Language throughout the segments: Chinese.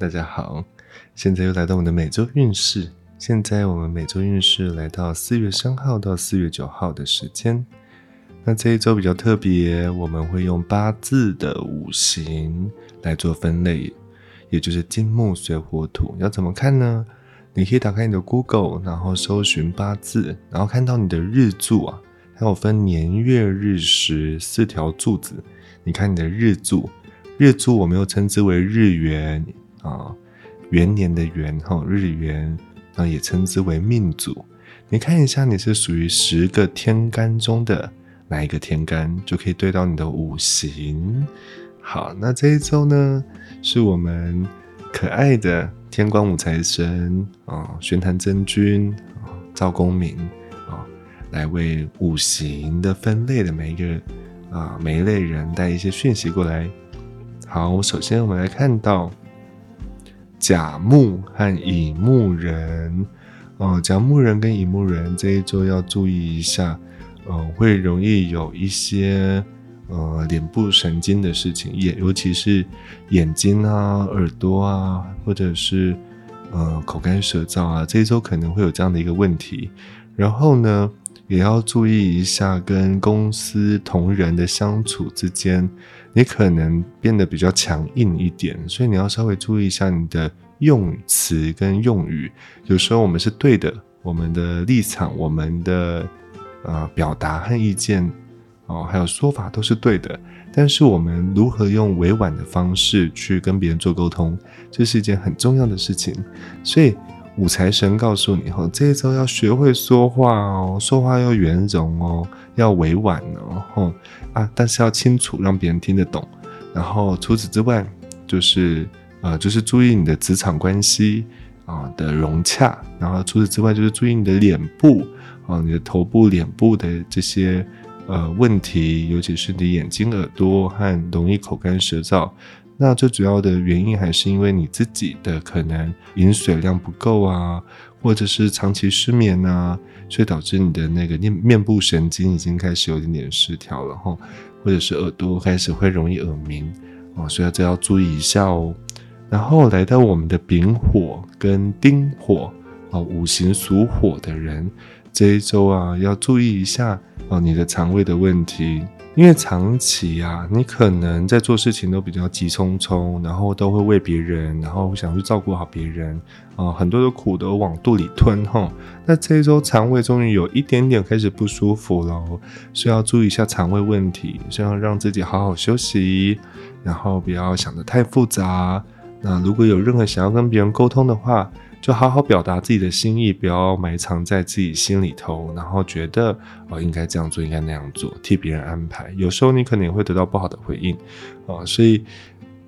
大家好，现在又来到我们的每周运势。现在我们每周运势来到四月三号到四月九号的时间。那这一周比较特别，我们会用八字的五行来做分类，也就是金木水火土。要怎么看呢？你可以打开你的 Google，然后搜寻八字，然后看到你的日柱啊，它有分年月日时四条柱子。你看你的日柱，日柱我们又称之为日元啊，元年的元哈，日元，那也称之为命主。你看一下你是属于十个天干中的哪一个天干，就可以对到你的五行。好，那这一周呢，是我们可爱的天官五财神啊，玄坛真君啊，赵公明啊，来为五行的分类的每一个。啊，每一类人带一些讯息过来。好，首先我们来看到甲木和乙木人。哦，甲木人跟乙木人这一周要注意一下，呃，会容易有一些呃脸部神经的事情，眼尤其是眼睛啊、耳朵啊，或者是呃口干舌燥啊，这一周可能会有这样的一个问题。然后呢？也要注意一下跟公司同仁的相处之间，你可能变得比较强硬一点，所以你要稍微注意一下你的用词跟用语。有时候我们是对的，我们的立场、我们的呃表达和意见哦，还有说法都是对的，但是我们如何用委婉的方式去跟别人做沟通，这是一件很重要的事情，所以。五财神告诉你哦，这一周要学会说话哦，说话要圆融哦，要委婉哦，吼啊，但是要清楚，让别人听得懂。然后除此之外，就是呃，就是注意你的职场关系啊的融洽。然后除此之外，就是注意你的脸部啊，你的头部、脸部的这些呃问题，尤其是你眼睛、耳朵和容易口干舌燥。那最主要的原因还是因为你自己的可能饮水量不够啊，或者是长期失眠啊，所以导致你的那个面面部神经已经开始有点点失调了哈，或者是耳朵开始会容易耳鸣哦，所以这要注意一下哦。然后来到我们的丙火跟丁火哦，五行属火的人这一周啊，要注意一下哦，你的肠胃的问题。因为长期啊，你可能在做事情都比较急匆匆，然后都会为别人，然后想去照顾好别人啊，很多的苦都往肚里吞哈。那这一周肠胃终于有一点点开始不舒服了，需要注意一下肠胃问题，需要让自己好好休息，然后不要想得太复杂。那如果有任何想要跟别人沟通的话，就好好表达自己的心意，不要埋藏在自己心里头，然后觉得哦应该这样做，应该那样做，替别人安排。有时候你可能也会得到不好的回应，啊，所以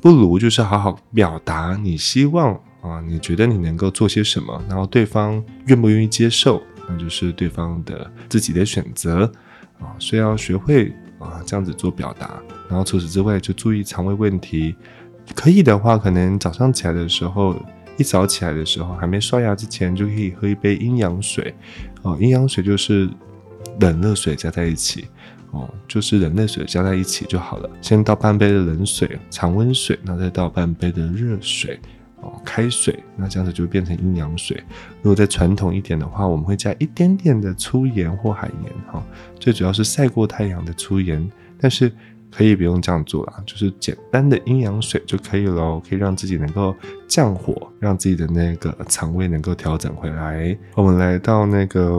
不如就是好好表达你希望啊，你觉得你能够做些什么，然后对方愿不愿意接受，那就是对方的自己的选择啊。所以要学会啊这样子做表达，然后除此之外就注意肠胃问题，可以的话，可能早上起来的时候。一早起来的时候，还没刷牙之前，就可以喝一杯阴阳水。哦，阴阳水就是冷热水加在一起。哦，就是冷热水加在一起就好了。先倒半杯的冷水，常温水，然后再倒半杯的热水。哦，开水，那这样子就变成阴阳水。如果再传统一点的话，我们会加一点点的粗盐或海盐。哈，最主要是晒过太阳的粗盐，但是。可以不用这样做啦，就是简单的阴阳水就可以了，可以让自己能够降火，让自己的那个肠胃能够调整回来。我们来到那个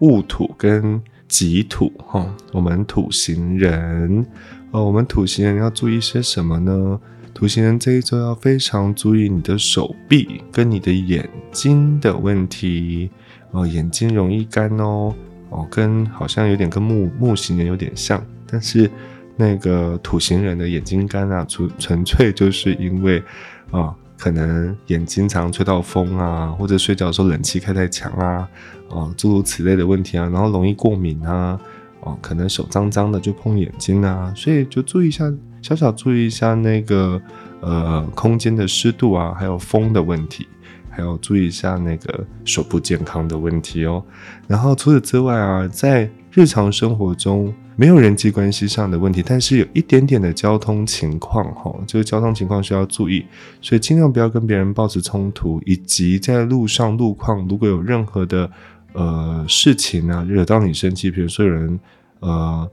戊土跟己土哈，我们土行人哦，我们土行人要注意些什么呢？土行人这一周要非常注意你的手臂跟你的眼睛的问题哦，眼睛容易干哦哦，跟好像有点跟木木行人有点像，但是。那个土行人的眼睛干啊，纯纯粹就是因为啊，可能眼睛常吹到风啊，或者睡觉的时候冷气开太强啊，啊，诸如此类的问题啊，然后容易过敏啊，哦，可能手脏脏的就碰眼睛啊，所以就注意一下，小小注意一下那个呃空间的湿度啊，还有风的问题，还要注意一下那个手部健康的问题哦。然后除此之外啊，在日常生活中。没有人际关系上的问题，但是有一点点的交通情况哈，就是交通情况需要注意，所以尽量不要跟别人保持冲突，以及在路上路况如果有任何的呃事情啊惹到你生气，比如说有人呃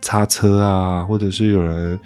擦车啊，或者是有人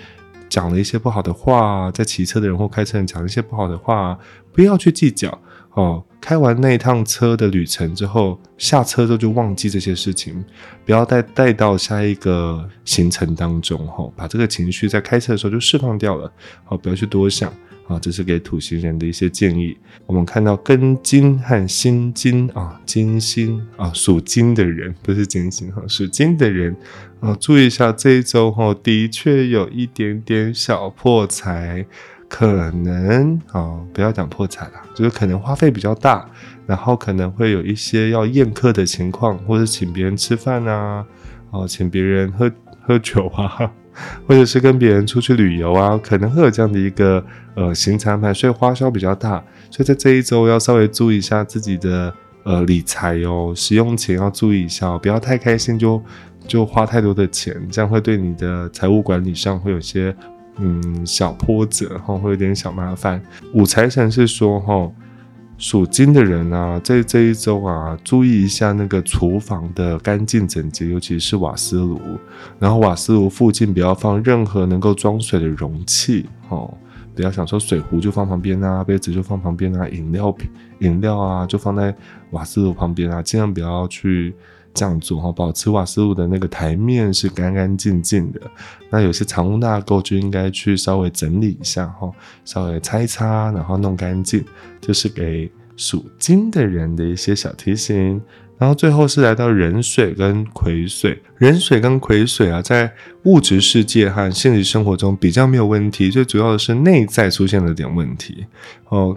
讲了一些不好的话，在骑车的人或开车人讲一些不好的话，不要去计较。哦，开完那一趟车的旅程之后，下车之后就忘记这些事情，不要再带到下一个行程当中，哈，把这个情绪在开车的时候就释放掉了，好，不要去多想，啊，这是给土星人的一些建议。我们看到庚金和辛金啊，金星啊，属金的人不是金星哈，属金的人啊，注意一下这一周哈，的确有一点点小破财。可能啊，不要讲破产了，就是可能花费比较大，然后可能会有一些要宴客的情况，或者请别人吃饭啊，哦，请别人喝喝酒啊，或者是跟别人出去旅游啊，可能会有这样的一个呃行程安排，所以花销比较大，所以在这一周要稍微注意一下自己的呃理财哦，使用钱要注意一下，不要太开心就就花太多的钱，这样会对你的财务管理上会有些。嗯，小波折哈，会有点小麻烦。五财神是说哈，属金的人啊，在这一周啊，注意一下那个厨房的干净整洁，尤其是瓦斯炉。然后瓦斯炉附近不要放任何能够装水的容器哦，不要想说水壶就放旁边啊，杯子就放旁边啊，饮料瓶、饮料啊就放在瓦斯炉旁边啊，尽量不要去。这样做哈，保持瓦斯炉的那个台面是干干净净的。那有些藏污纳垢就应该去稍微整理一下哈，稍微擦一擦，然后弄干净，就是给属金的人的一些小提醒。然后最后是来到壬水跟癸水，壬水跟癸水啊，在物质世界和现实生活中比较没有问题，最主要的是内在出现了点问题哦。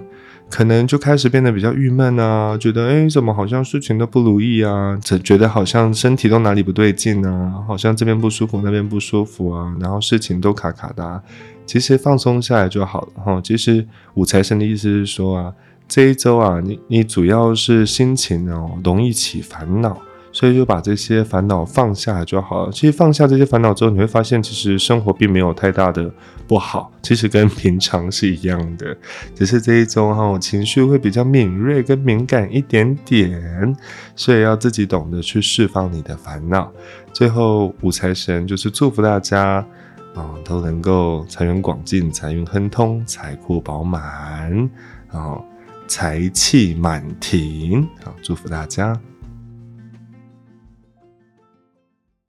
可能就开始变得比较郁闷啊，觉得哎，怎么好像事情都不如意啊？只觉得好像身体都哪里不对劲啊，好像这边不舒服，那边不舒服啊，然后事情都卡卡的。啊其实放松下来就好了哈。其实五财神的意思是说啊，这一周啊，你你主要是心情哦容易起烦恼。所以就把这些烦恼放下就好了。其实放下这些烦恼之后，你会发现，其实生活并没有太大的不好，其实跟平常是一样的。只是这一周哈，情绪会比较敏锐跟敏感一点点，所以要自己懂得去释放你的烦恼。最后五财神就是祝福大家啊，都能够财源广进、财运亨通、财库饱满，然后财气满庭。好，祝福大家。